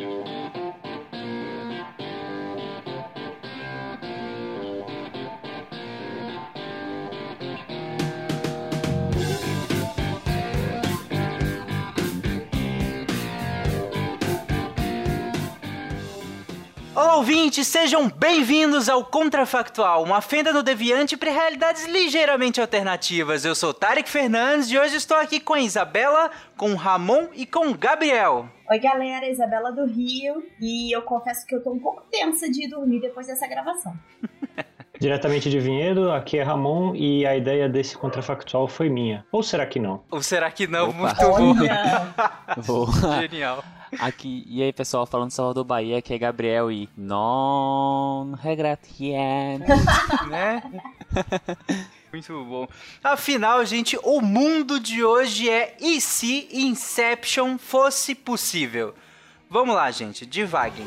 Thank you. Ouvintes, sejam bem-vindos ao Contrafactual, uma fenda no deviante para realidades ligeiramente alternativas. Eu sou Tarek Fernandes e hoje estou aqui com a Isabela, com o Ramon e com o Gabriel. Oi, galera, Isabela do Rio, e eu confesso que eu tô um pouco tensa de dormir depois dessa gravação. Diretamente de Vinhedo, aqui é Ramon e a ideia desse contrafactual foi minha. Ou será que não? Ou será que não? Opa. Muito bom. Genial. Aqui, e aí pessoal, falando Salvador Bahia, aqui é Gabriel e non regretien. né? Muito bom. Afinal, gente, o mundo de hoje é e se Inception fosse possível? Vamos lá, gente, devaguem.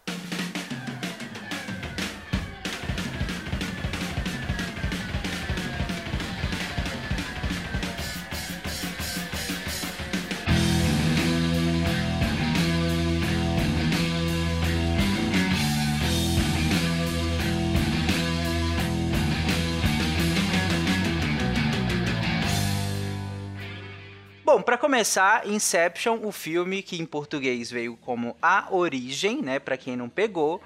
Começar, Inception, o filme que em português veio como A Origem, né, Pra quem não pegou.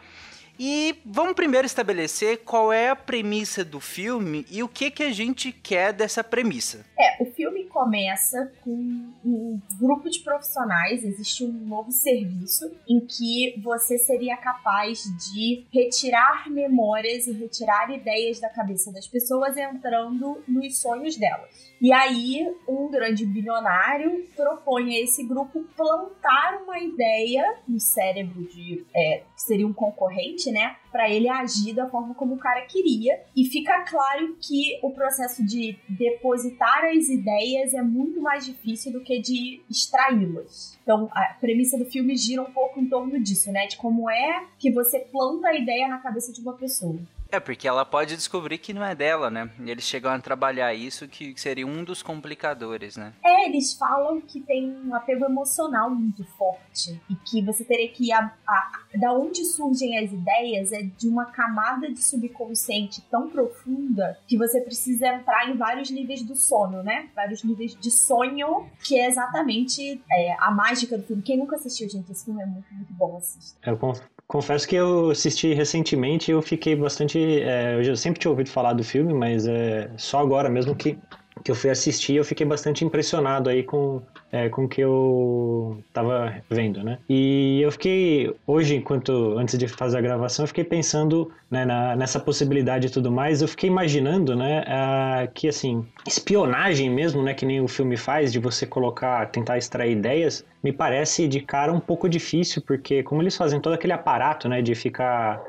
E vamos primeiro estabelecer qual é a premissa do filme e o que que a gente quer dessa premissa. É, o filme começa com um grupo de profissionais, existe um novo serviço em que você seria capaz de retirar memórias e retirar ideias da cabeça das pessoas entrando nos sonhos delas. E aí, um grande bilionário propõe a esse grupo plantar uma ideia no cérebro de é, que seria um concorrente, né? Para ele agir da forma como o cara queria. E fica claro que o processo de depositar as ideias é muito mais difícil do que de extraí-las. Então, a premissa do filme gira um pouco em torno disso, né? De como é que você planta a ideia na cabeça de uma pessoa. É, porque ela pode descobrir que não é dela, né? E eles chegam a trabalhar isso, que seria um dos complicadores, né? É, eles falam que tem um apego emocional muito forte e que você teria que a, a, da onde surgem as ideias é de uma camada de subconsciente tão profunda que você precisa entrar em vários níveis do sono, né? Vários níveis de sonho, que é exatamente é, a mágica do filme. Quem nunca assistiu, gente, esse filme é muito, muito bom, assista. Eu conf- confesso que eu assisti recentemente e eu fiquei bastante. é, eu já sempre tinha ouvido falar do filme, mas é só agora mesmo que, que eu fui assistir eu fiquei bastante impressionado aí com, é, com o que eu tava vendo, né? E eu fiquei, hoje, enquanto antes de fazer a gravação, eu fiquei pensando né, na- nessa possibilidade e tudo mais. Eu fiquei imaginando, né, ah, que assim, espionagem mesmo, né, que nem o filme faz, de você colocar, tentar extrair ideias, me parece de cara um pouco difícil, porque como eles fazem todo aquele aparato, né, de ficar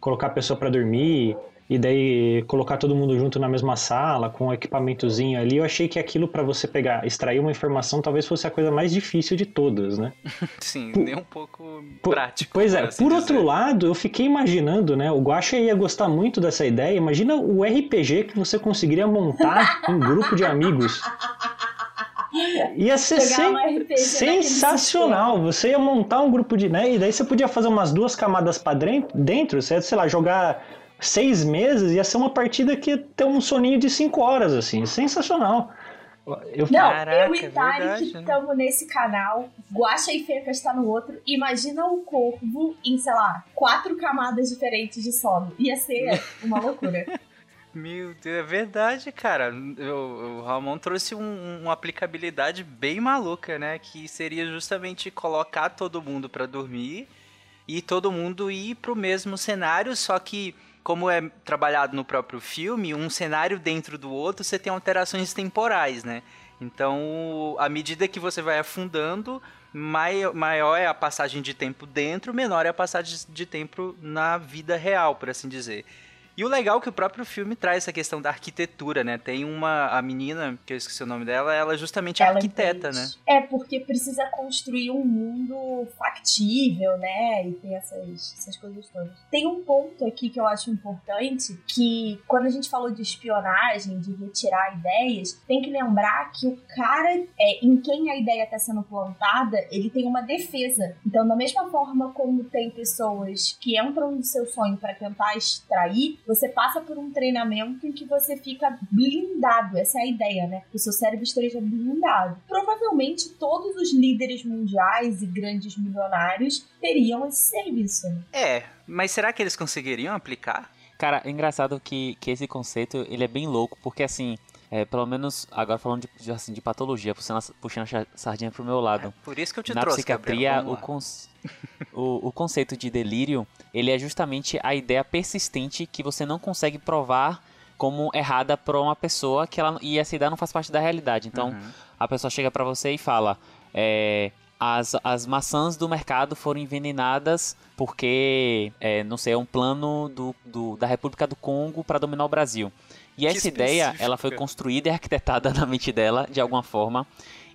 colocar a pessoa para dormir e daí colocar todo mundo junto na mesma sala com um equipamentozinho ali, eu achei que aquilo para você pegar, extrair uma informação, talvez fosse a coisa mais difícil de todas, né? Sim, nem um pouco Po- prático. Pois é, assim por dizer. outro lado, eu fiquei imaginando, né? O Guaxa ia gostar muito dessa ideia. Imagina o RPG que você conseguiria montar um grupo de amigos. Ia ser sen- sensacional. Você ia montar um grupo de. Né? E daí você podia fazer umas duas camadas para dentro, ia, sei lá, jogar seis meses, ia ser uma partida que ia ter um soninho de cinco horas, assim. Sensacional. Eu, Não, Caraca, eu e é que né? estamos nesse canal, Guaxa e Fecas está no outro. Imagina o corvo em, sei lá, quatro camadas diferentes de sono. Ia ser uma loucura. Meu Deus, é verdade, cara. O, o Ramon trouxe um- uma aplicabilidade bem maluca, né? Que seria justamente colocar todo mundo pra dormir e todo mundo ir pro mesmo cenário, só que como é trabalhado no próprio filme, um cenário dentro do outro, você tem alterações temporais, né? Então, à medida que você vai afundando, mai- maior é a passagem de tempo dentro, menor é a passagem de tempo na vida real, por assim dizer. E o legal é que o próprio filme traz essa questão da arquitetura, né? Tem uma. A menina, que eu esqueci o nome dela, ela é justamente arquiteta, entende. né? É, porque precisa construir um mundo factível, né? E tem essas, essas coisas todas. Tem um ponto aqui que eu acho importante, que quando a gente falou de espionagem, de retirar ideias, tem que lembrar que o cara é, em quem a ideia está sendo plantada, ele tem uma defesa. Então, da mesma forma como tem pessoas que entram no seu sonho para tentar extrair, você passa por um treinamento em que você fica blindado. Essa é a ideia, né? Que o seu cérebro esteja blindado. Provavelmente todos os líderes mundiais e grandes milionários teriam esse serviço. né? É, mas será que eles conseguiriam aplicar? Cara, é engraçado que, que esse conceito ele é bem louco, porque assim, é, pelo menos agora falando de, de, assim, de patologia, puxando a, puxando a sardinha pro meu lado. Por isso que eu te Na trouxe, psiquiatria, o, conce- o, o conceito de delírio, ele é justamente a ideia persistente que você não consegue provar como errada para uma pessoa que ela e essa ideia não faz parte da realidade. Então, Uhum. a pessoa chega para você e fala: é, as, as maçãs do mercado foram envenenadas porque, é, não sei, é um plano do, do- da República do Congo para dominar o Brasil. E essa ideia, ela foi construída e arquitetada na mente dela, de alguma forma.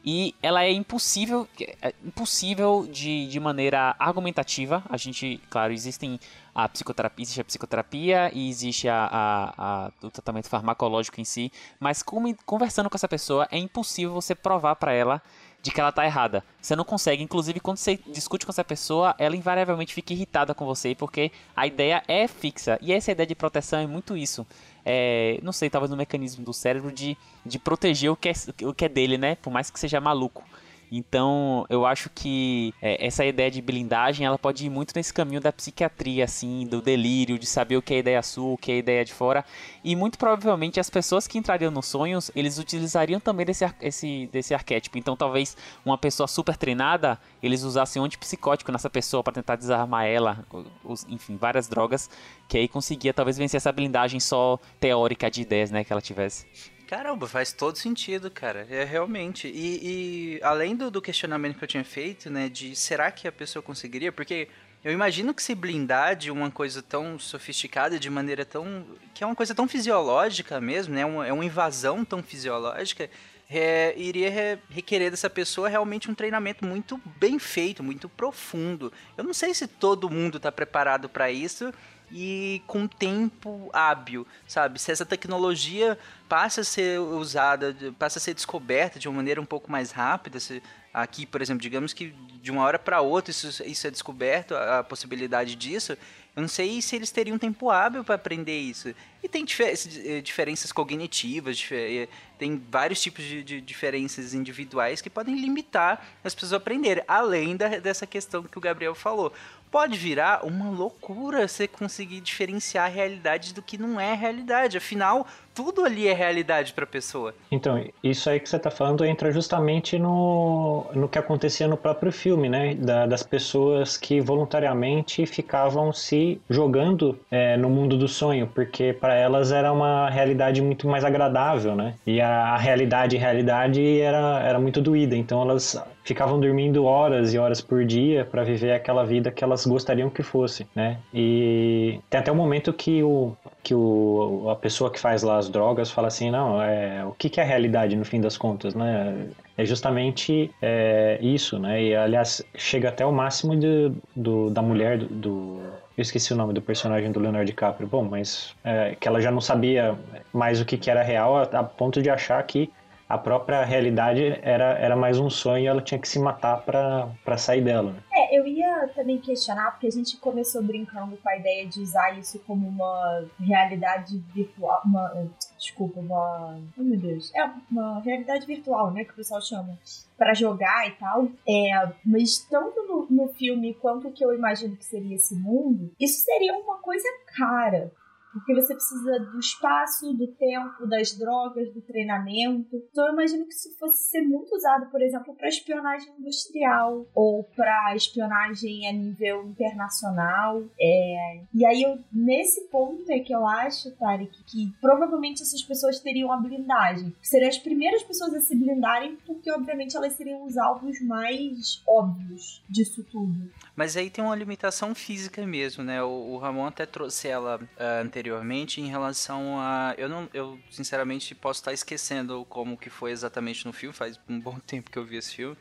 E ela é impossível, é impossível de, de maneira argumentativa. A gente, claro, existem a psicoterapia, existe a psicoterapia e existe a, a- a- o tratamento farmacológico em si. Mas como- conversando com essa pessoa, é impossível você provar para ela de que ela tá errada. Você não consegue. Inclusive, quando você discute com essa pessoa, ela invariavelmente fica irritada com você, porque a ideia é fixa. E essa ideia de proteção é muito isso. É, não sei, talvez no mecanismo do cérebro de, de proteger o que, é, o que é dele, né? Por mais que seja maluco. Então, eu acho que é, essa ideia de blindagem, ela pode ir muito nesse caminho da psiquiatria, assim, do delírio, de saber o que é ideia sua, o que é ideia de fora. E muito provavelmente as pessoas que entrariam nos sonhos, eles utilizariam também desse, esse, desse arquétipo. Então, talvez uma pessoa super treinada, eles usassem um antipsicótico nessa pessoa para tentar desarmar ela, os- enfim, várias drogas, que aí conseguia talvez vencer essa blindagem só teórica de ideias, né, que ela tivesse. Caramba, faz todo sentido, cara. É realmente. E, e além do, do questionamento que eu tinha feito, né, de será que a pessoa conseguiria? Porque eu imagino que se blindar de uma coisa tão sofisticada, de maneira tão. que é uma coisa tão fisiológica mesmo, né? uma- É uma invasão tão fisiológica. é, iria re- requerer dessa pessoa realmente um treinamento muito bem feito, muito profundo. Eu não sei se todo mundo está preparado para isso e com tempo hábil, sabe? Se essa tecnologia passa a ser usada, passa a ser descoberta de uma maneira um pouco mais rápida, se aqui, por exemplo, digamos que de uma hora para outra isso, isso é descoberto, a, a possibilidade disso, eu não sei se eles teriam tempo hábil para aprender isso. E tem dife- eh, diferenças cognitivas, dife- eh, tem vários tipos de, de diferenças individuais que podem limitar as pessoas a aprenderem, além da- dessa questão que o Gabriel falou. Pode virar uma loucura você conseguir diferenciar a realidade do que não é realidade. Afinal, tudo ali é realidade para a pessoa. Então, isso aí que você tá falando entra justamente no, no que acontecia no próprio filme, né? Da- das pessoas que voluntariamente ficavam se jogando é, no mundo do sonho, porque para elas era uma realidade muito mais agradável, né? E a, a realidade, realidade era, era muito doída, então elas ficavam dormindo horas e horas por dia para viver aquela vida que elas gostariam que fosse, né? E tem até um momento que o que o, a pessoa que faz lá as drogas fala assim, não, é, o que, que é a realidade no fim das contas, né? É justamente é, isso, né? E aliás chega até o máximo de, do, da mulher do, do- eu esqueci o nome do personagem do Leonardo DiCaprio. Bom, mas é, que ela já não sabia mais o que, que era real a, a ponto de achar que a própria realidade era, era mais um sonho e ela tinha que se matar para sair dela. né? É, eu ia também questionar, porque a gente começou brincando com a ideia de usar isso como uma realidade virtual, uma, desculpa, uma. Oh meu Deus. É uma realidade virtual, né? Que o pessoal chama. Pra jogar e tal. É, mas tanto no, no filme quanto que eu imagino que seria esse mundo, isso seria uma coisa cara. Porque você precisa do espaço, do tempo, das drogas, do treinamento. Então eu imagino que isso fosse ser muito usado, por exemplo, para espionagem industrial ou para espionagem a nível internacional. É... E aí eu, nesse ponto é que eu acho, Tarek, que provavelmente essas pessoas teriam a blindagem. Seriam as primeiras pessoas a se blindarem, porque obviamente elas seriam os alvos mais óbvios disso tudo. Mas aí tem uma limitação física mesmo, né? O, o Ramon até trouxe ela uh, anteriormente em relação a. Eu não. Eu, sinceramente, posso estar esquecendo como que foi exatamente no filme, faz um bom tempo que eu vi esse filme.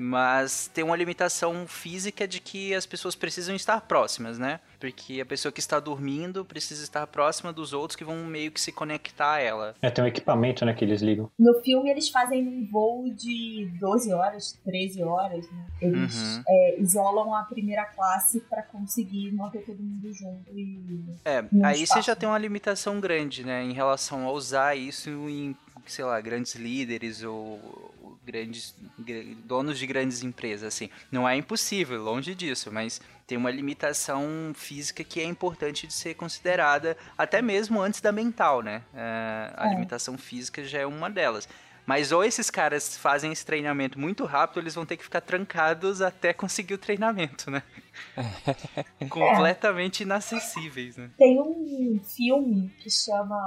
Mas tem uma limitação física de que as pessoas precisam estar próximas, né? Porque a pessoa que está dormindo precisa estar próxima dos outros que vão meio que se conectar a ela. É, tem um equipamento, né, que eles ligam. No filme eles fazem um voo de 12 horas, 13 horas, né? Eles Uhum. é, isolam a primeira classe pra conseguir manter todo mundo junto e. É, aí você espaço. já tem uma limitação grande, né, em relação a usar isso em, sei lá, grandes líderes ou grandes gra- donos de grandes empresas, assim. Não é impossível, longe disso, mas tem uma limitação física que é importante de ser considerada, até mesmo antes da mental, né? É, a É. limitação física já é uma delas. Mas ou esses caras fazem esse treinamento muito rápido, eles vão ter que ficar trancados até conseguir o treinamento, né? Completamente inacessíveis, né? Tem um filme que chama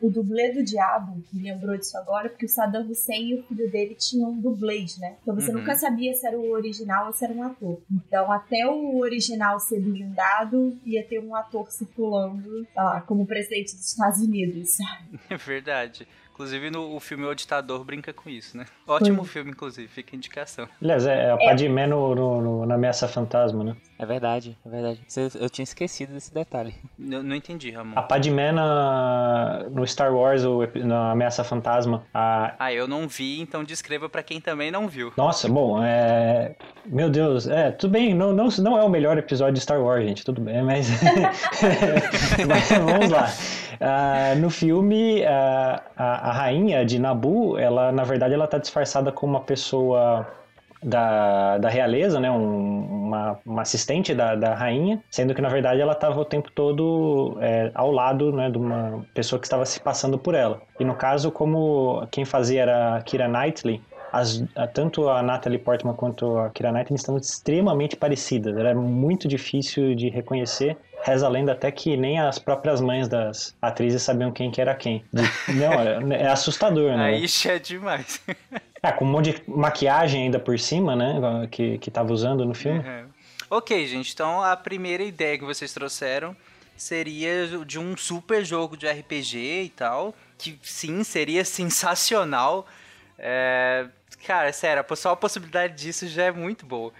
O Dublê do Diabo, me lembrou disso agora, porque o Saddam Hussein e o filho dele tinham dublês, né? Então você Uhum. nunca sabia se era o original ou se era um ator. Então até o original ser blindado, ia ter um ator circulando, sei lá, como presidente dos Estados Unidos, sabe? É verdade. Inclusive no o filme O Ditador brinca com isso, né? Ótimo Pois. filme, inclusive, fica a indicação. Aliás, é a Padmé no, no, no- na Ameaça Fantasma, né? É verdade, é verdade. Eu, eu tinha esquecido desse detalhe. Não, não entendi, Ramon. A Padmé na, no Star Wars, o epi- na Ameaça Fantasma, a, Ah, eu não vi, então descreva pra quem também não viu. Nossa, bom, é. Meu Deus, é, tudo bem, não, não, não é o melhor episódio de Star Wars, gente, tudo bem, mas. mas vamos lá. Ah, no filme, ah, a, a rainha de Nabu, ela, na verdade, ela tá disfarçada como uma pessoa da, da realeza, né, um- uma, uma assistente da, da rainha, sendo que, na verdade, ela estava o tempo todo é, ao lado né, de uma pessoa que estava se passando por ela. E no caso, como quem fazia era a Kira Knightley, as- tanto a Natalie Portman quanto a Kira Knightley estão extremamente parecidas. Era muito difícil de reconhecer. Reza a lenda até que nem as próprias mães das atrizes sabiam quem que era quem. Não, é, é assustador, né? Aí é demais. É, com um monte de maquiagem ainda por cima, né? Que, que tava usando no filme. Uhum. Ok, gente, então a primeira ideia que vocês trouxeram seria de um super jogo de RPG e tal, que sim, seria sensacional. É, Cara, sério, só a possibilidade disso já é muito boa.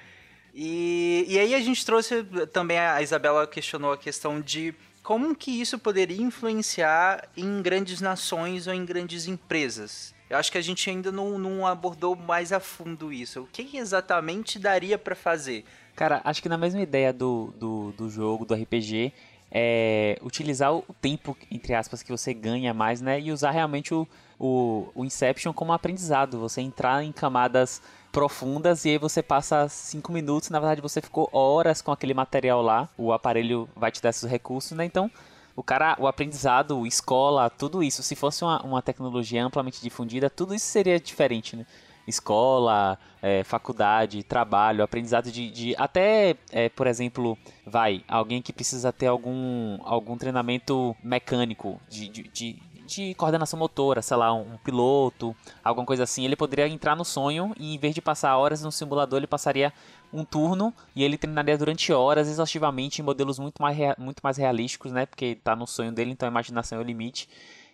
E, e aí a gente trouxe também, a Isabela questionou a questão de como que isso poderia influenciar em grandes nações ou em grandes empresas. Eu acho que a gente ainda não, não abordou mais a fundo isso. O que exatamente daria pra fazer? Cara, acho que na mesma ideia do, do, do jogo, do RPG, é utilizar o tempo, entre aspas, que você ganha mais, né? E usar realmente o, o, o Inception como aprendizado. Você entrar em camadas profundas e aí você passa cinco minutos, na verdade você ficou horas com aquele material lá, o aparelho vai te dar esses recursos, né? Então, o cara, o aprendizado, escola, tudo isso, se fosse uma, uma tecnologia amplamente difundida, tudo isso seria diferente, né? Escola, é, faculdade, trabalho, aprendizado de, de até, é, por exemplo, vai, alguém que precisa ter algum, algum treinamento mecânico de, de, de, de coordenação motora, sei lá, um, um piloto, alguma coisa assim, ele poderia entrar no sonho e em vez de passar horas no simulador, ele passaria um turno e ele treinaria durante horas exaustivamente em modelos muito mais, muito mais realísticos, né? Porque tá no sonho dele, então a imaginação é o limite.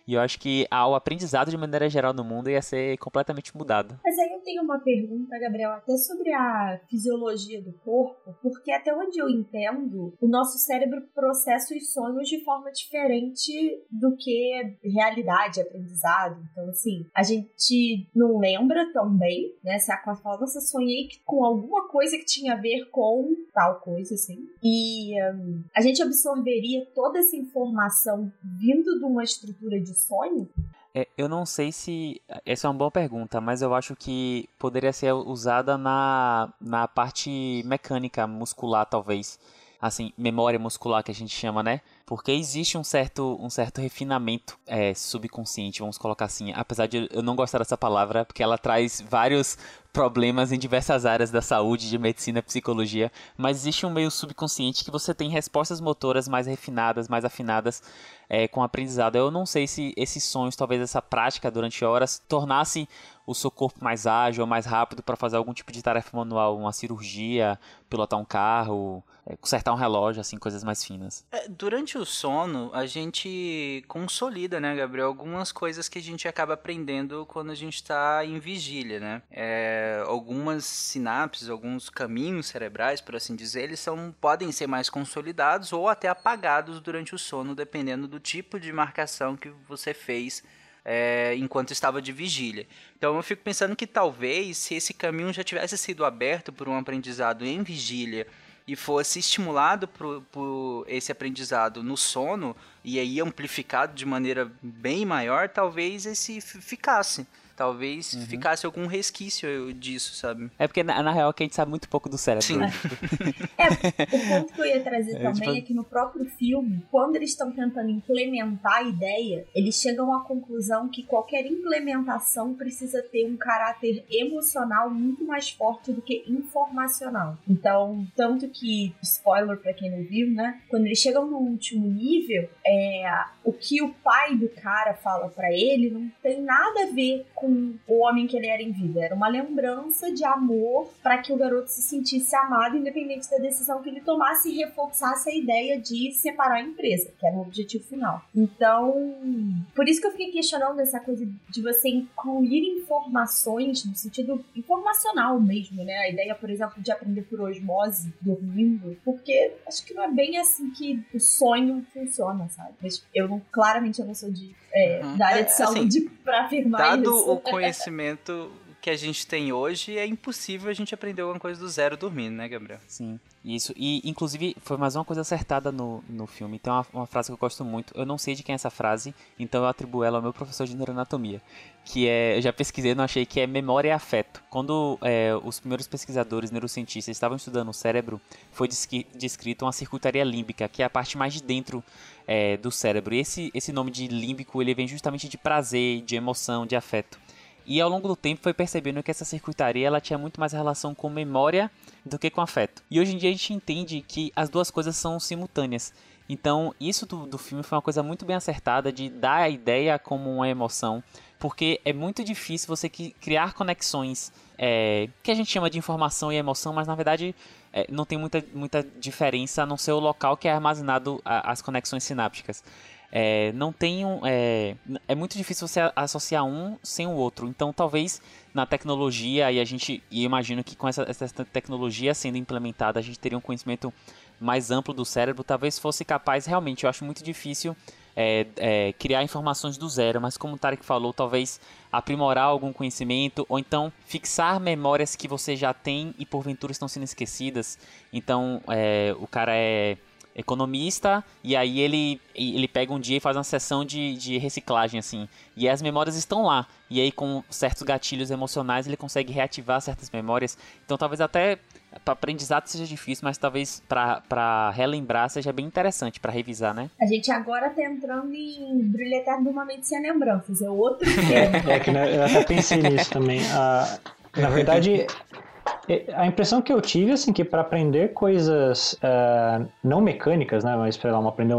E eu acho que ah, o aprendizado de maneira geral no mundo ia ser completamente mudado. Mas aí eu tenho uma pergunta, Gabriel, até sobre a fisiologia do corpo, porque até onde eu entendo, o nosso cérebro processa os sonhos de forma diferente do que realidade, aprendizado. Então, assim, a gente não lembra tão bem, né? Se a Aqua fala, nossa, sonhei com alguma coisa que tinha a ver com tal coisa, assim. E hum, a gente absorveria toda essa informação vindo de uma estrutura de sonho? É, eu não sei se. Essa é uma boa pergunta, mas eu acho que poderia ser usada na, na parte mecânica, muscular, talvez. Assim, memória muscular que a gente chama, né? Porque existe um certo, um certo refinamento é, subconsciente, vamos colocar assim. Apesar de eu não gostar dessa palavra, porque ela traz vários problemas em diversas áreas da saúde, de medicina, psicologia, mas existe um meio subconsciente que você tem respostas motoras mais refinadas, mais afinadas é, com o aprendizado. Eu não sei se esses sonhos, talvez essa prática durante horas, tornasse o seu corpo mais ágil, mais rápido para fazer algum tipo de tarefa manual, uma cirurgia, pilotar um carro, é, consertar um relógio, assim, coisas mais finas. É, durante o sono, a gente consolida, né, Gabriel, algumas coisas que a gente acaba aprendendo quando a gente está em vigília, né? É, algumas sinapses, alguns caminhos cerebrais, por assim dizer, eles são, podem ser mais consolidados ou até apagados durante o sono, dependendo do tipo de marcação que você fez é, enquanto estava de vigília. Então eu fico pensando que talvez se esse caminho já tivesse sido aberto por um aprendizado em vigília e fosse estimulado por, por, esse aprendizado no sono e aí amplificado de maneira bem maior, talvez esse ficasse. Talvez uhum. ficasse algum resquício disso, sabe? É porque, na, na real, que a gente sabe muito pouco do cérebro. Sim. Né? É, o ponto que eu ia trazer é, também tipo... é que no próprio filme, quando eles estão tentando implementar a ideia, eles chegam à conclusão que qualquer implementação precisa ter um caráter emocional muito mais forte do que informacional. Então, tanto que, spoiler pra quem não viu, né? Quando eles chegam no último nível, é, o que o pai do cara fala para ele não tem nada a ver com o homem que ele era em vida. Era uma lembrança de amor para que o garoto se sentisse amado, independente da decisão que ele tomasse e reforçasse a ideia de separar a empresa, que era o objetivo final. Então, por isso que eu fiquei questionando essa coisa de você incluir informações no sentido informacional mesmo, né? A ideia, por exemplo, de aprender por osmose dormindo, porque acho que não é bem assim que o sonho funciona, sabe? Mas eu não, claramente eu não sou de é, uhum. da área de é, saúde assim, para afirmar dado isso. Dado o conhecimento que a gente tem hoje, é impossível a gente aprender alguma coisa do zero dormindo, né, Gabriel? Sim, isso. E, inclusive, foi mais uma coisa acertada no, no filme. Tem uma, uma frase que eu gosto muito. Eu não sei de quem é essa frase, então eu atribuo ela ao meu professor de neuroanatomia. Que é, eu já pesquisei, não achei, que é memória e afeto. Quando é, os primeiros pesquisadores neurocientistas estavam estudando o cérebro, foi descrito uma circuitaria límbica, que é a parte mais de dentro é, do cérebro. E esse, esse nome de límbico, ele vem justamente de prazer, de emoção, de afeto. E ao longo do tempo foi percebendo que essa circuitaria ela tinha muito mais relação com memória do que com afeto. E hoje em dia a gente entende que as duas coisas são simultâneas. Então, isso do, do filme foi uma coisa muito bem acertada de dar a ideia como uma emoção, porque é muito difícil você criar conexões é, que a gente chama de informação e emoção, mas na verdade é, não tem muita, muita diferença a não ser o local que é armazenado a, as conexões sinápticas é, não tem um, é, é muito difícil você associar um sem o outro. Então, talvez na tecnologia, e a gente e imagino que com essa, essa tecnologia sendo implementada, a gente teria um conhecimento mais amplo do cérebro, talvez fosse capaz, realmente, eu acho muito difícil é, é, criar informações do zero, mas como o Tarek falou, talvez aprimorar algum conhecimento, ou então fixar memórias que você já tem e porventura estão sendo esquecidas. Então, é, o cara é economista, e aí ele, ele pega um dia e faz uma sessão de, de reciclagem, assim. E as memórias estão lá. E aí, com certos gatilhos emocionais, ele consegue reativar certas memórias. Então, talvez até para aprendizado seja difícil, mas talvez para relembrar seja bem interessante para revisar, né? A gente agora tá entrando em Brilho Eterno de uma Mente Sem Lembranças, é outro é, é que né, eu até pensei nisso também. Ah, na verdade, a impressão que eu tive, assim, que para aprender coisas uh, não mecânicas, né, mas para aprender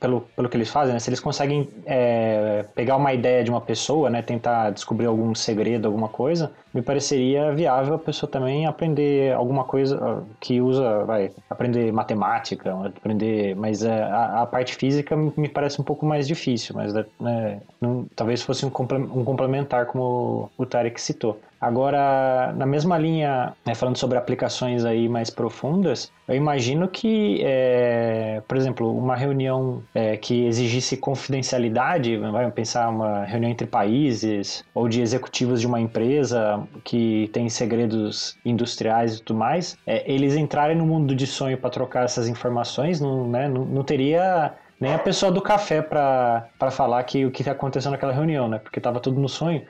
pelo, pelo que eles fazem, né, se eles conseguem é, pegar uma ideia de uma pessoa, né, tentar descobrir algum segredo, alguma coisa, me pareceria viável a pessoa também aprender alguma coisa que usa, vai, aprender matemática, aprender, mas é, a, a, parte física me parece um pouco mais difícil, mas né, não, talvez fosse um complementar como o Tarek citou. Agora, na mesma linha, né, falando sobre aplicações aí mais profundas, eu imagino que, é, por exemplo, uma reunião é, que exigisse confidencialidade, vai pensar uma reunião entre países ou de executivos de uma empresa que tem segredos industriais e tudo mais, é, eles entrarem no mundo de sonho para trocar essas informações, não, né, não, não teria nem a pessoa do café para falar que o que aconteceu naquela reunião, né? Porque tava tudo no sonho.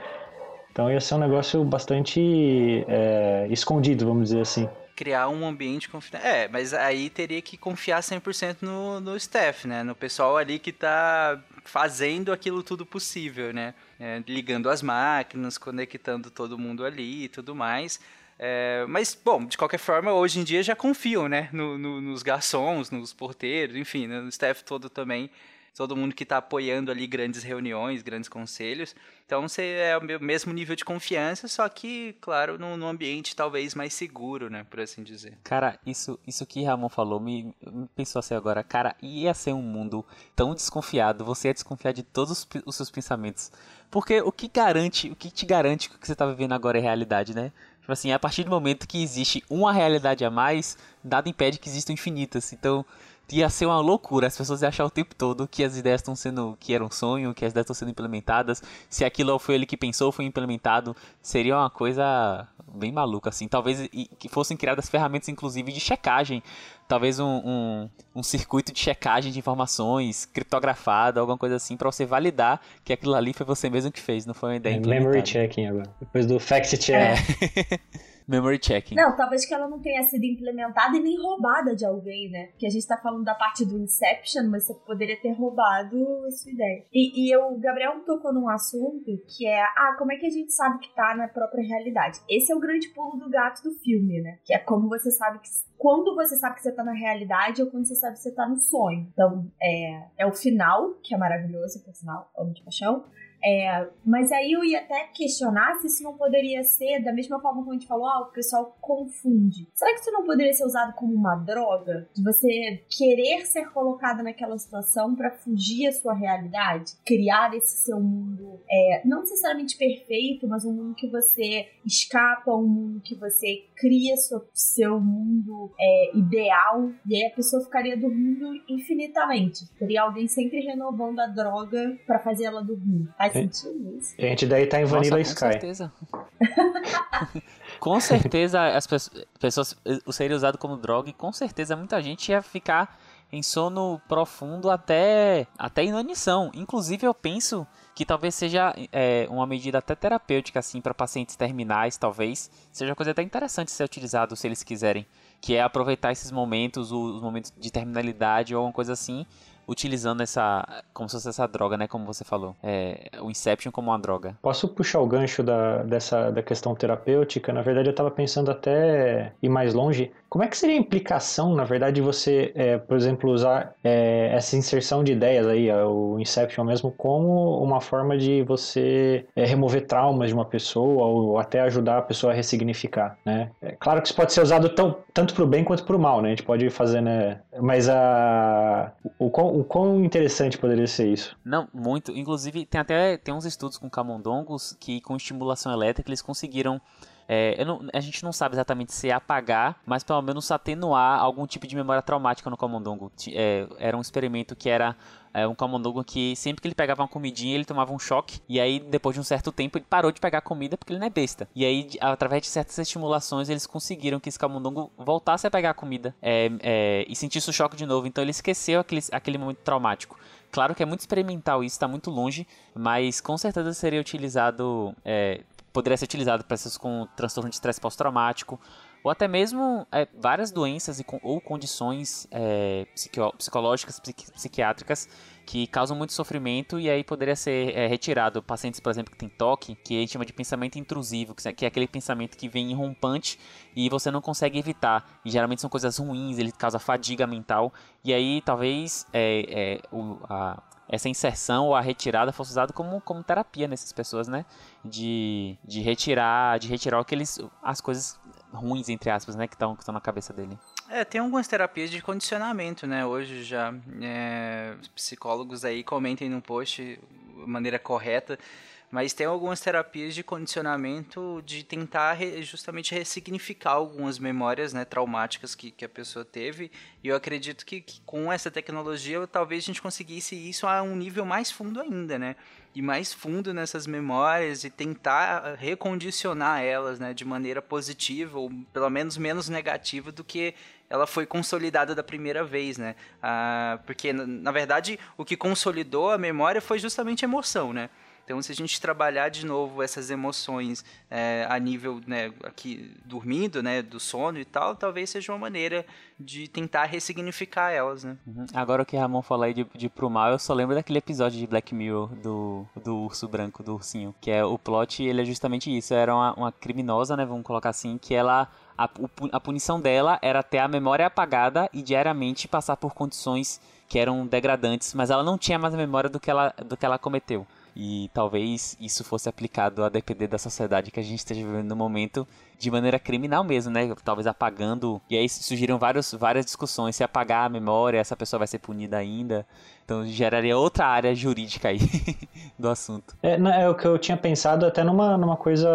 Então ia ser um negócio bastante é, escondido, vamos dizer assim. Criar um ambiente confidencial. É, mas aí teria que confiar 100% no, no staff, né? No pessoal ali que tá fazendo aquilo tudo possível, né? É, ligando as máquinas, conectando todo mundo ali e tudo mais. É, mas, bom, de qualquer forma, hoje em dia já confiam, né? No, no, nos garçons, nos porteiros, enfim, né, no staff todo também. Todo mundo que está apoiando ali grandes reuniões, grandes conselhos. Então, você é o mesmo nível de confiança, só que, claro, num, num ambiente talvez mais seguro, né? Por assim dizer. Cara, isso, isso que Ramon falou me, me pensou assim agora. Cara, ia ser um mundo tão desconfiado. Você ia desconfiar de todos os, os seus pensamentos. Porque o que garante, o que te garante que o que você está vivendo agora é realidade, né? Tipo assim, a partir do momento que existe uma realidade a mais, nada impede que existam infinitas. Então, ia ser uma loucura. As pessoas iam achar o tempo todo que as ideias estão sendo. que era um sonho, que as ideias estão sendo implementadas. Se aquilo foi ele que pensou, foi implementado. Seria uma coisa bem maluca, assim. Talvez e, que fossem criadas ferramentas, inclusive, de checagem. Talvez um, um, um circuito de checagem de informações, criptografado, alguma coisa assim, para você validar que aquilo ali foi você mesmo que fez, não foi uma ideia É, implementada. memory checking agora. Depois do fact check. É. Memory checking. Não, talvez que ela não tenha sido implementada e nem roubada de alguém, né? Porque a gente tá falando da parte do Inception, mas você poderia ter roubado a sua ideia. E, e eu, o Gabriel tocou num assunto que é, ah, como é que a gente sabe que tá na própria realidade? Esse é o grande pulo do gato do filme, né? Que é como você sabe que. Quando você sabe que você tá na realidade ou quando você sabe que você tá no sonho. Então, é, é o final, que é maravilhoso, por sinal, amo de paixão. É, mas aí eu ia até questionar se isso não poderia ser, da mesma forma como a gente falou, ah, o pessoal confunde. Será que isso não poderia ser usado como uma droga? De você querer ser colocado naquela situação para fugir à sua realidade? Criar esse seu mundo, é, não necessariamente perfeito, mas um mundo que você escapa, um mundo que você cria seu, seu mundo é, ideal, e aí a pessoa ficaria dormindo infinitamente. Teria alguém sempre renovando a droga para fazer ela dormir. Faz sentido isso? A gente daí tá em Vanilla Nossa, com Sky. certeza. com certeza as pessoas, pessoas o seria usado como droga e com certeza muita gente ia ficar em sono profundo até até inanição. Inclusive eu penso que talvez seja é, uma medida até terapêutica assim para pacientes terminais, talvez seja uma coisa até interessante ser utilizado se eles quiserem, que é aproveitar esses momentos, os os momentos de terminalidade ou alguma coisa assim, utilizando essa como se fosse essa droga, né, como você falou, é, o Inception como uma droga. Posso puxar o gancho da, dessa, da questão terapêutica? Na verdade, eu estava pensando até ir mais longe. Como é que seria a implicação, na verdade, de você, é, por exemplo, usar é, essa inserção de ideias aí, o Inception mesmo, como uma forma de você é, remover traumas de uma pessoa ou até ajudar a pessoa a ressignificar, né? É claro que isso pode ser usado tão, tanto para o bem quanto para o mal, né? A gente pode fazer, né? Mas a, o, o quão interessante poderia ser isso? Não, muito. Inclusive, tem até tem uns estudos com camundongos que com estimulação elétrica eles conseguiram. É, não- a gente não sabe exatamente se é apagar, mas pelo menos atenuar algum tipo de memória traumática no camundongo. Ti- é, era um experimento que era é, um camundongo que sempre que ele pegava uma comidinha ele tomava um choque e aí depois de um certo tempo ele parou de pegar comida porque ele não é besta. E aí através de certas estimulações eles conseguiram que esse camundongo voltasse a pegar comida é, é, e sentisse o choque de novo. Então ele esqueceu aquele, aquele momento traumático. Claro que é muito experimental isso, está muito longe, mas com certeza seria utilizado, é, poderia ser utilizado para pessoas com transtorno de estresse pós-traumático, ou até mesmo é, várias doenças e ou condições é, psicológicas, psiqui- psiquiátricas que causam muito sofrimento e aí poderia ser é, retirado. Pacientes, por exemplo, que tem toque, que a gente chama de pensamento intrusivo, que é aquele pensamento que vem rompante e você não consegue evitar. E geralmente são coisas ruins, ele causa fadiga mental. E aí talvez é, é, o- a- essa inserção ou a retirada fosse usada como, como terapia nessas pessoas, né? De, de retirar, de retirar aqueles, as coisas ruins, entre aspas, né? Que estão que na cabeça dele. É, tem algumas terapias de condicionamento, né? Hoje já é, os psicólogos aí comentem no post a maneira correta, Mas tem algumas terapias de condicionamento de tentar re- justamente ressignificar algumas memórias né, traumáticas que, que a pessoa teve. E eu acredito que, que com essa tecnologia talvez a gente conseguisse isso a um nível mais fundo ainda, né? E mais fundo nessas memórias e tentar recondicionar elas né, de maneira positiva ou pelo menos menos negativa do que ela foi consolidada da primeira vez, né? Ah, porque, na, na verdade, o que consolidou a memória foi justamente a emoção, né? Então, se a gente trabalhar de novo essas emoções é, a nível, né, aqui, dormindo, né, do sono e tal, talvez seja uma maneira de tentar ressignificar elas, né? Uhum. Agora o que Ramon falou aí de, de pro mal, eu só lembro daquele episódio de Black Mirror do, do urso branco, do ursinho. Que é o plot, ele é justamente isso. Era uma, uma criminosa, né? Vamos colocar assim, que ela. A, a punição dela era ter a memória apagada e diariamente passar por condições que eram degradantes, mas ela não tinha mais a memória do que ela, do que ela cometeu. E talvez isso fosse aplicado a depender da sociedade que a gente esteja vivendo no momento de maneira criminal mesmo, né? Talvez apagando. E aí surgiram vários, várias discussões. Se apagar a memória, essa pessoa vai ser punida ainda. Então geraria outra área jurídica aí do assunto. É, não, é o que eu tinha pensado até numa, numa coisa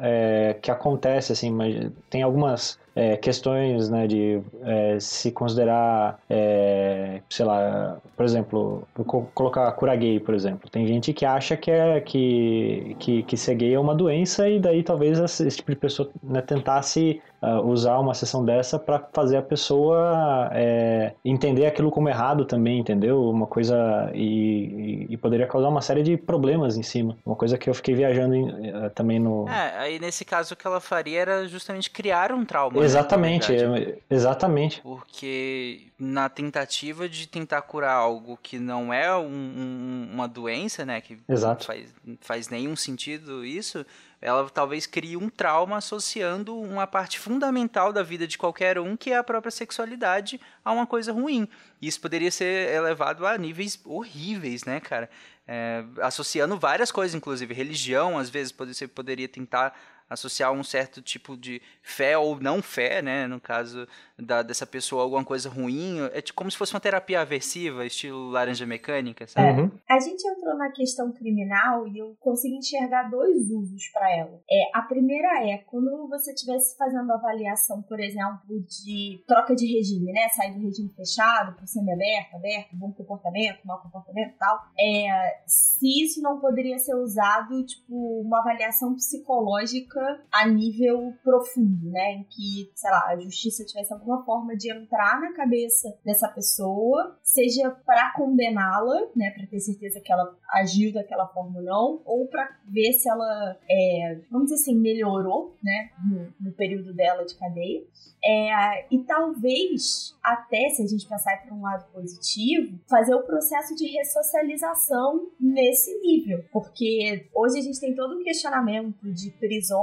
é, que acontece, assim, mas tem algumas é, questões, né, de é, se considerar, é, sei lá, por exemplo, colocar cura gay, por exemplo. Tem gente que acha que, é, que, que, que ser gay é uma doença e daí talvez esse, esse tipo de pessoa né, tentasse ah, usar uma sessão dessa para fazer a pessoa é, entender aquilo como errado também, entendeu? Uma coisa e, e- e poderia causar uma série de problemas em cima. Uma coisa que eu fiquei viajando em- eh, também no. É, aí nesse caso o que ela faria era justamente criar um trauma. né, exatamente, na verdade. é- exatamente. Porque na tentativa de tentar curar algo que não é um- um- uma doença, né? Que Exato. não faz, faz nenhum sentido isso, ela talvez crie um trauma associando uma parte fundamental da vida de qualquer um, que é a própria sexualidade, a uma coisa ruim. Isso poderia ser elevado a níveis horríveis, né, cara? É, associando várias coisas, inclusive religião, às vezes você poderia tentar associar um certo tipo de fé ou não fé, né? No caso da, dessa pessoa, alguma coisa ruim. É tipo como se fosse uma terapia aversiva, estilo laranja mecânica, sabe? Uhum. A gente entrou na questão criminal e eu consigo enxergar dois usos para ela. É, a primeira é quando você estivesse fazendo avaliação, por exemplo, de troca de regime, né? Sair do regime fechado para semi-aberto, aberto, bom comportamento, mau comportamento e tal. É, se isso não poderia ser usado, tipo, uma avaliação psicológica a nível profundo, né? Em que, sei lá, a justiça tivesse alguma forma de entrar na cabeça dessa pessoa, seja para condená-la, né? Para ter certeza que ela agiu daquela forma ou não, ou para ver se ela, é, vamos dizer assim, melhorou, né? No, no período dela de cadeia. É, e talvez, até se a gente pensar por um lado positivo, fazer o processo de ressocialização nesse nível. Porque hoje a gente tem todo um questionamento de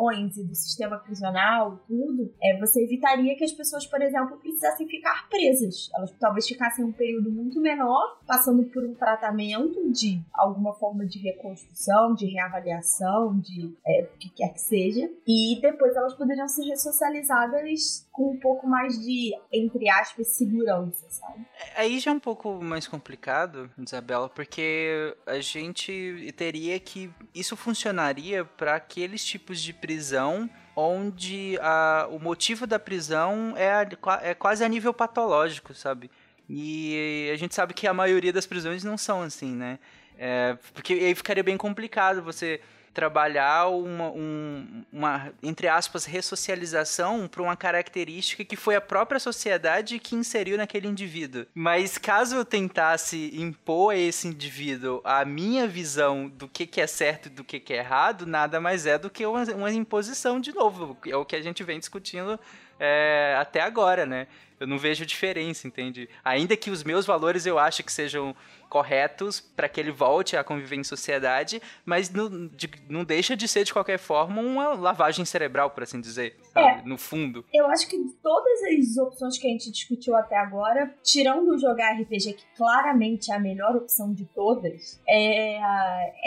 prisões e do sistema prisional, tudo. É, você evitaria que as pessoas, por exemplo, precisassem ficar presas. Elas talvez ficassem um período muito menor, passando por um tratamento de alguma forma de reconstrução, de reavaliação, de é, o que quer que seja. E depois elas poderiam ser ressocializadas com um pouco mais de, entre aspas, segurança, sabe? Aí já é um pouco mais complicado, Isabela, porque a gente teria que. Isso funcionaria para aqueles tipos de prisão onde a, o motivo da prisão é, a- é quase a nível patológico, sabe? E a gente sabe que a maioria das prisões não são assim, né? É, porque aí ficaria bem complicado você trabalhar uma, um- uma entre aspas, ressocialização para uma característica que foi a própria sociedade que inseriu naquele indivíduo. Mas caso eu tentasse impor a esse indivíduo a minha visão do que, que é certo e do que, que é errado, nada mais é do que uma, uma imposição de novo. É o que a gente vem discutindo é, até agora, né? Eu não vejo diferença, entende? Ainda que os meus valores eu acho que sejam corretos para que ele volte a conviver em sociedade, mas não, de- não deixa de ser, de qualquer forma, uma lavagem cerebral, por assim dizer, sabe? no fundo. Eu acho que todas as opções que a gente discutiu até agora, tirando o jogar RPG, que claramente é a melhor opção de todas, é,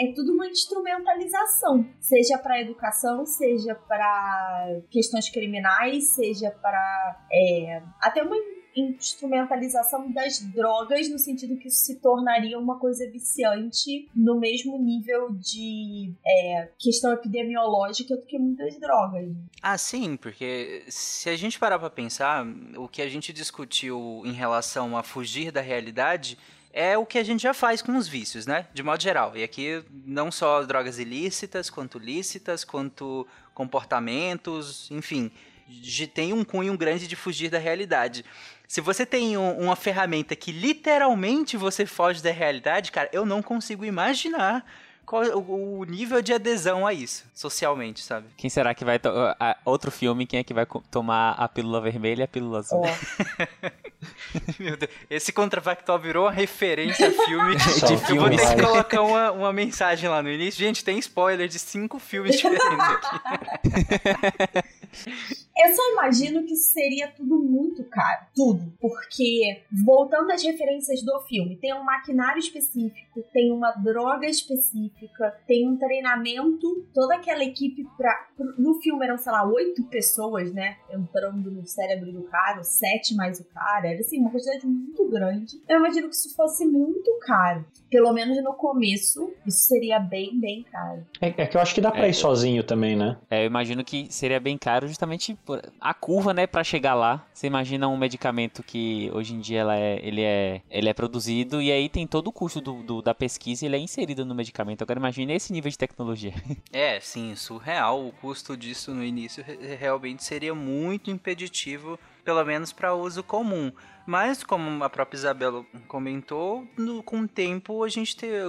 é tudo uma instrumentalização. Seja para educação, seja para questões criminais, seja para até uma instrumentalização das drogas, no sentido que isso se tornaria uma coisa viciante no mesmo nível de é, questão epidemiológica do que muitas drogas. Ah, sim, porque se a gente parar pra pensar, o que a gente discutiu em relação a fugir da realidade é o que a gente já faz com os vícios, né? De modo geral. E aqui não só drogas ilícitas, quanto lícitas, quanto comportamentos, enfim, tem um cunho grande de fugir da realidade. Se você tem um- uma ferramenta que literalmente você foge da realidade, cara, eu não consigo imaginar qual é o, o nível de adesão a isso, socialmente, sabe? Quem será que vai. to- a- Outro filme, quem é que vai co- tomar a pílula vermelha e a pílula azul? Meu Deus, esse contrafactual virou uma referência a filme. Só eu vou ter que colocar uma, uma mensagem lá no início. Gente, tem spoiler de cinco filmes diferentes aqui. Eu só imagino que isso seria tudo muito caro. Tudo. Porque, voltando às referências do filme, tem um maquinário específico, tem uma droga específica, tem um treinamento, toda aquela equipe pra. No filme eram, sei lá, oito pessoas, né? Entrando no cérebro do cara, sete mais o cara. Era assim, uma quantidade muito grande. Eu imagino que isso fosse muito caro. Pelo menos no começo, isso seria bem, bem caro. É, é que eu acho que dá pra É. ir sozinho também, né? É, eu imagino que seria bem caro justamente por a curva, né, para chegar lá. Você imagina um medicamento que hoje em dia é, ele, é, ele é produzido e aí tem todo o custo do, do- da pesquisa ele é inserido no medicamento. Agora imagine esse nível de tecnologia. É, sim, surreal. O custo disso no início re- realmente seria muito impeditivo, pelo menos para uso comum. Mas, como a própria Isabela comentou, no- com o tempo a gente ter,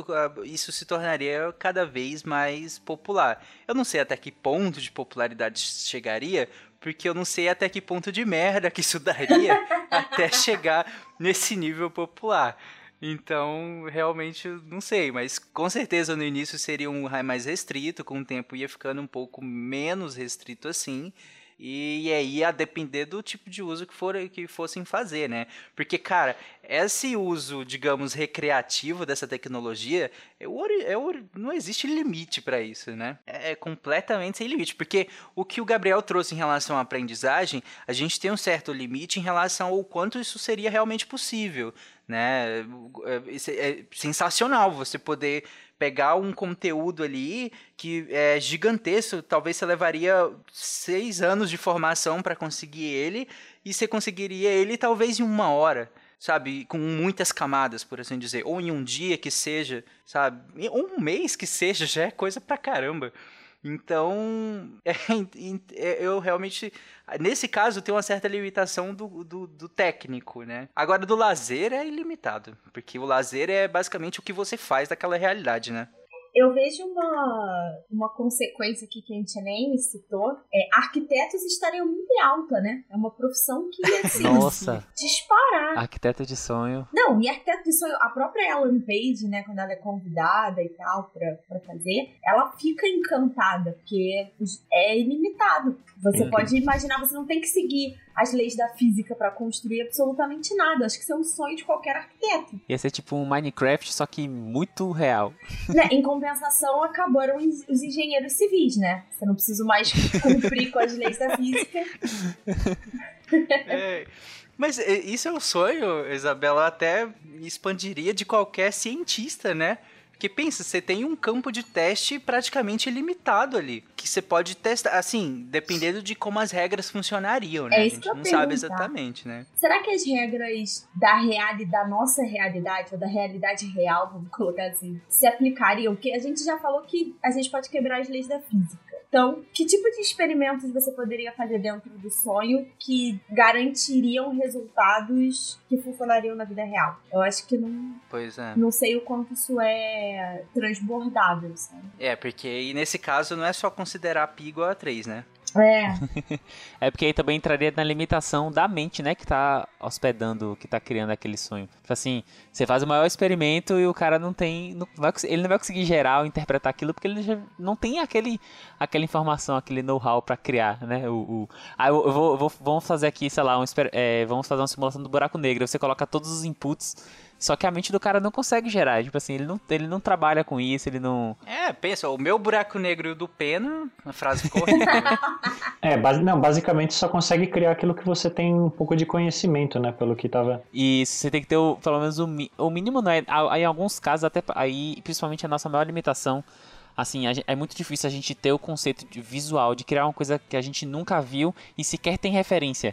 isso se tornaria cada vez mais popular. Eu não sei até que ponto de popularidade chegaria, porque eu não sei até que ponto de merda que isso daria até chegar nesse nível popular. Então, realmente, não sei, mas com certeza no início seria um raio mais restrito, com o tempo ia ficando um pouco menos restrito assim. E aí a depender do tipo de uso que, for, que fossem fazer, né? Porque, cara, esse uso, digamos, recreativo dessa tecnologia, é é não existe limite para isso, né? É, é completamente sem limite. Porque o que o Gabriel trouxe em relação à aprendizagem, a gente tem um certo limite em relação ao quanto isso seria realmente possível, né? É, isso é sensacional você poder pegar um conteúdo ali que é gigantesco, talvez você levaria seis anos de formação para conseguir ele e você conseguiria ele talvez em uma hora, sabe, com muitas camadas, por assim dizer, ou em um dia que seja, sabe, em um mês que seja já é coisa pra caramba. Então, é, é, eu realmente, nesse caso, tem uma certa limitação do, do, do técnico, né? Agora, do lazer é ilimitado, porque o lazer é basicamente o que você faz daquela realidade, né? Eu vejo uma, uma consequência aqui que a gente nem citou. É, arquitetos estariam muito em alta, né? É uma profissão que, assim, Nossa. disparar. Arquiteto de sonho. Não, e arquiteto de sonho, a própria Ellen Page, né, quando ela é convidada e tal pra, pra fazer, ela fica encantada, porque é ilimitado. Você Uhum. pode imaginar, você não tem que seguir as leis da física pra construir absolutamente nada. Acho que isso é um sonho de qualquer arquiteto. Ia ser tipo um Minecraft, só que muito real. Né, Em compensação, acabaram os os engenheiros civis, né? Você não precisa mais cumprir com as leis da física. É, mas isso é um sonho, Isabela, até expandiria de qualquer cientista, né? Porque pensa, você tem um campo de teste praticamente ilimitado ali, que você pode testar, assim, dependendo de como as regras funcionariam, né? É a isso gente não sabe exatamente, né? Será que as regras da realidade, da nossa realidade, ou da realidade real, vamos colocar assim, se aplicariam? Porque a gente já falou que a gente pode quebrar as leis da física. Então, que tipo de experimentos você poderia fazer dentro do sonho que garantiriam resultados que funcionariam na vida real? Eu acho que não, Pois é. não sei o quanto isso é transbordável, sabe? É, porque aí nesse caso não é só considerar pi igual a 3, né? É, É porque aí também entraria na limitação da mente, né? Que tá hospedando, que tá criando aquele sonho. Tipo assim, você faz o maior experimento e o cara não tem. Não vai, ele não vai conseguir gerar ou interpretar aquilo porque ele não tem aquele, aquela informação, aquele know-how pra criar, né? O, o- ah, eu, vou, vou- vamos fazer aqui, sei lá, um, é, vamos fazer uma simulação do buraco negro. Você coloca todos os inputs Só que a mente do cara não consegue gerar. Tipo assim, ele não, ele não trabalha com isso, ele não. É, pensa, o meu buraco negro e o do Pena, a frase ficou né? É, basi- não, basicamente só consegue criar aquilo que você tem um pouco de conhecimento, né? Pelo que tava. E você tem que ter o, pelo menos o, o mínimo, é? Aí, em alguns casos, até aí, principalmente a nossa maior limitação, assim, é muito difícil a gente ter o conceito de visual, de criar uma coisa que a gente nunca viu e sequer tem referência.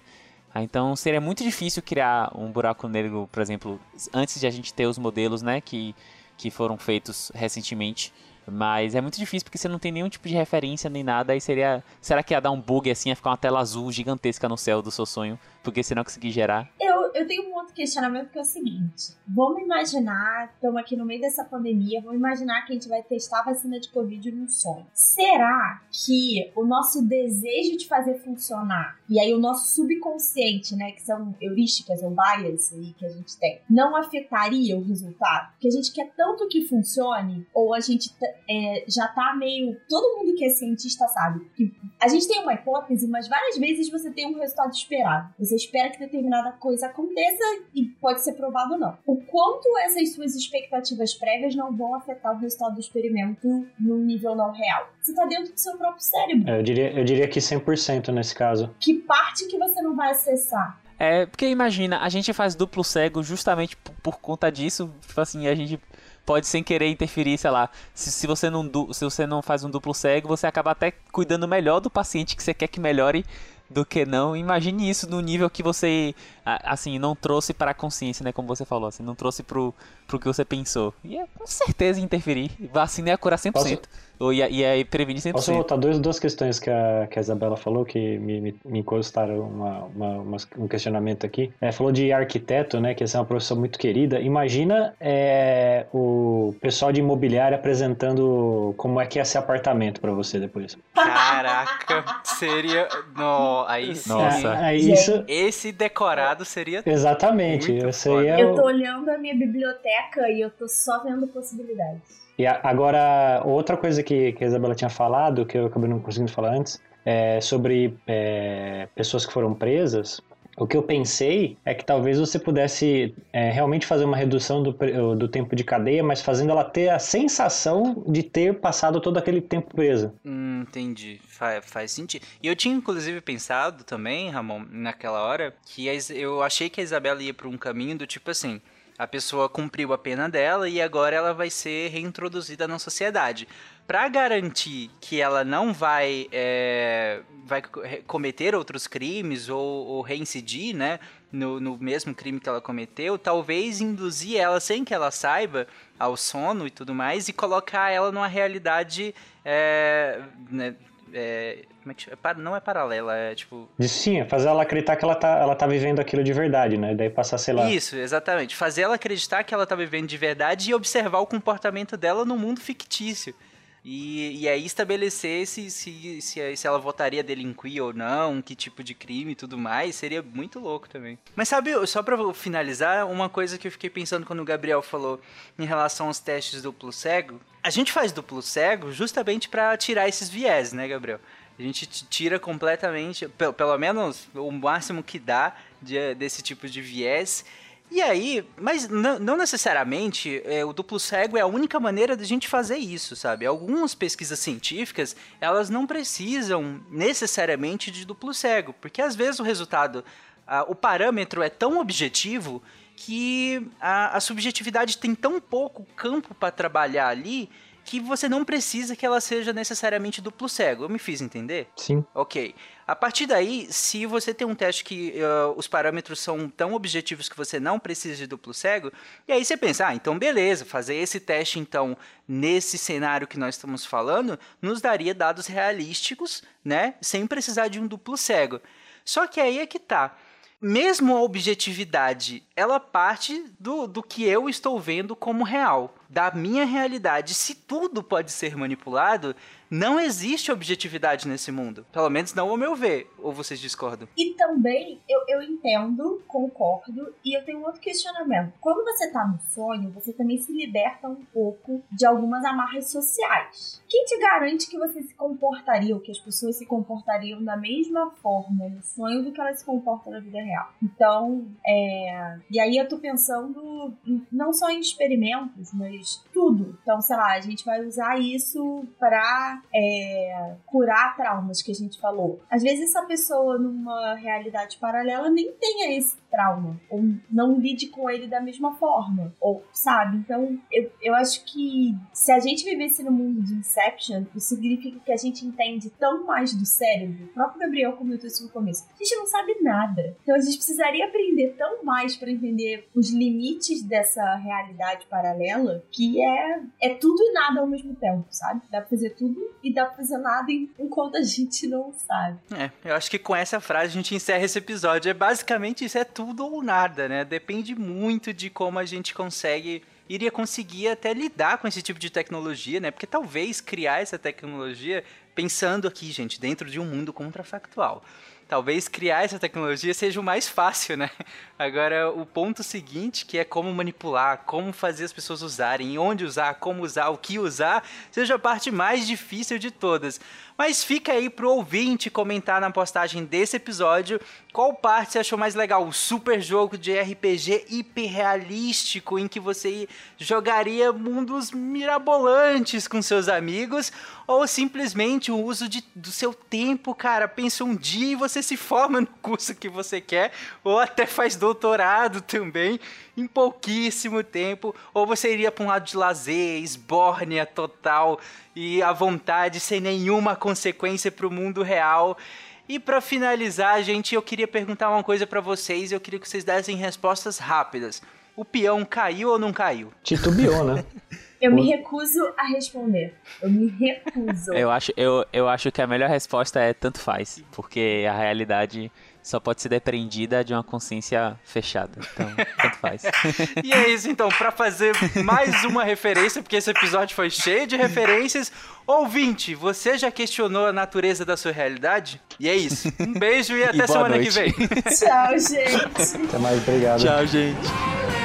Ah, Então seria muito difícil criar um buraco negro, por exemplo, antes de a gente ter os modelos, né, que, que foram feitos recentemente. Mas é muito difícil porque você não tem nenhum tipo de referência nem nada. Aí seria. Será que ia dar um bug assim? Ia ficar uma tela azul gigantesca no céu do seu sonho? Porque você não conseguir gerar? Eu, eu tenho um outro questionamento que é o seguinte: vamos imaginar, estamos aqui no meio dessa pandemia, vamos imaginar que a gente vai testar a vacina de Covid num sonho. Será que o nosso desejo de fazer funcionar, e aí o nosso subconsciente, né, que são heurísticas ou bias aí que a gente tem, não afetaria o resultado? Porque a gente quer tanto que funcione, ou a gente é, já tá meio. Todo mundo que é cientista sabe que a gente tem uma hipótese, mas várias vezes você tem um resultado esperado. Você espera que determinada coisa aconteça e pode ser provado ou não. O quanto essas suas expectativas prévias não vão afetar o resultado do experimento num nível não real? Você tá dentro do seu próprio cérebro. é, Eu diria, eu diria que 100% nesse caso. Que parte que você não vai acessar? É, porque imagina, a gente faz duplo cego justamente por, por conta disso. Tipo assim, a gente pode sem querer interferir, sei lá. Se, se, você não, se você não faz um duplo cego, você acaba até cuidando melhor do paciente que você quer que melhore do que não. Imagine isso no nível que você, a- assim, não trouxe para a consciência, né? Como você falou, assim, não trouxe pro, pro que você pensou. E é com certeza interferir. Vacina ia curar 100%. Ou ia, ia prevenir 100%. Posso voltar duas, duas questões que a, que a Isabela falou que me, me, me encostaram uma, uma, umas- um questionamento aqui. É, falou de arquiteto, né? Que essa é uma profissão muito querida. Imagina é, o pessoal de imobiliário apresentando como é que ia ser apartamento pra você depois. Caraca, seria. No, aí sim. Nossa. É, é isso. Esse decorado seria. Exatamente. Muito Você foda. ia, Eu tô olhando a minha biblioteca e eu tô só vendo possibilidades. E a- agora, outra coisa que, que a Isabela tinha falado, que eu acabei não conseguindo falar antes, é sobre é, pessoas que foram presas. O que eu pensei é que talvez você pudesse é, realmente fazer uma redução do, do tempo de cadeia, mas fazendo ela ter a sensação de ter passado todo aquele tempo presa. Hum, entendi. Fa- faz sentido. E eu tinha inclusive pensado também, Ramon, naquela hora, que eu achei que a Isabela ia pra um caminho do tipo assim. A pessoa cumpriu a pena dela e agora ela vai ser reintroduzida na sociedade. Pra garantir que ela não vai, é, vai cometer outros crimes ou, ou reincidir, né? No, no mesmo crime que ela cometeu, talvez induzir ela sem que ela saiba ao sono e tudo mais e colocar ela numa realidade é, né, é, como é que chama? É não é paralela, é tipo. Sim, é fazer ela acreditar que ela tá, ela tá vivendo aquilo de verdade, né? Daí passar, sei lá. Isso, exatamente. Fazer ela acreditar que ela tá vivendo de verdade e observar o comportamento dela no mundo fictício. E, e aí estabelecer se, se, se, se ela votaria delinquir ou não, que tipo de crime e tudo mais, seria muito louco também. Mas sabe, só pra finalizar, uma coisa que eu fiquei pensando quando o Gabriel falou em relação aos testes duplo cego. A gente faz duplo cego justamente pra tirar esses viés, né, Gabriel? A gente tira completamente, pelo, pelo menos o máximo que dá de- desse tipo de viés. E aí, mas não, necessariamente é, o duplo cego é a única maneira da gente fazer isso, sabe? Algumas pesquisas científicas, elas não precisam necessariamente de duplo cego, porque às vezes o resultado, ah, o parâmetro é tão objetivo que a, a subjetividade tem tão pouco campo para trabalhar ali que você não precisa que ela seja necessariamente duplo cego. Eu me fiz entender? Sim. Ok. A partir daí, se você tem um teste que ah, os parâmetros são tão objetivos que você não precisa de duplo cego, e aí você pensa, ah, então beleza, fazer esse teste então nesse cenário que nós estamos falando nos daria dados realísticos, né, sem precisar de um duplo cego. Só que aí é que tá. Mesmo a objetividade, ela parte do, do que eu estou vendo como real, da minha realidade. Se tudo pode ser manipulado, não existe objetividade nesse mundo. Pelo menos não ao meu ver. Ou vocês discordam? E também eu, eu entendo, concordo, e eu tenho outro questionamento. Quando você tá no sonho, você também se liberta um pouco de algumas amarras sociais. Quem te garante que você se comportaria, ou que as pessoas se comportariam da mesma forma no sonho do que elas se comportam na vida real? Então, é. E aí eu tô pensando em- não só em experimentos, mas tudo. Então, sei lá, a gente vai usar isso pra é, curar traumas que a gente falou. Às vezes essa pessoa numa realidade paralela nem tenha esse trauma, ou não lide com ele da mesma forma, ou sabe? Então eu, eu acho que se a gente vivesse no mundo de Inception, isso significa que a gente entende tão mais do cérebro. O próprio Gabriel comentou isso no começo. A gente não sabe nada. Então a gente precisaria aprender tão mais para entender os limites dessa realidade paralela, que é, é tudo e nada ao mesmo tempo, sabe? Dá pra fazer tudo e dá pra fazer nada en- enquanto a gente não sabe. É, eu acho que com essa frase a gente encerra esse episódio. É basicamente isso, é tudo ou nada, né? Depende muito de como a gente consegue, iria conseguir até lidar com esse tipo de tecnologia, né? Porque talvez criar essa tecnologia, pensando aqui, gente, dentro de um mundo contrafactual. Talvez criar essa tecnologia seja o mais fácil, né? Agora, o ponto seguinte, que é como manipular, como fazer as pessoas usarem, onde usar, como usar, o que usar, seja a parte mais difícil de todas. Mas fica aí pro ouvinte comentar na postagem desse episódio qual parte você achou mais legal. O super jogo de RPG hiperrealístico em que você jogaria mundos mirabolantes com seus amigos ou simplesmente o uso de, do seu tempo, cara. Pensa um dia e você se forma no curso que você quer ou até faz doutorado também em pouquíssimo tempo, ou você iria para um lado de lazer, esbórnia total e à vontade, sem nenhuma consequência para o mundo real. E para finalizar, gente, eu queria perguntar uma coisa para vocês, eu queria que vocês dessem respostas rápidas. O peão caiu ou não caiu? Titubeou, né? Eu me recuso a responder. Eu me recuso. Eu acho, eu, eu acho que a melhor resposta é tanto faz, porque a realidade só pode ser depreendida de uma consciência fechada. Então, tanto faz. E é isso, então, para fazer mais uma referência, porque esse episódio foi cheio de referências. Ouvinte, você já questionou a natureza da sua realidade? E é isso. Um beijo e até boa semana noite. que vem. Tchau, gente. Até mais, obrigado. Tchau, gente.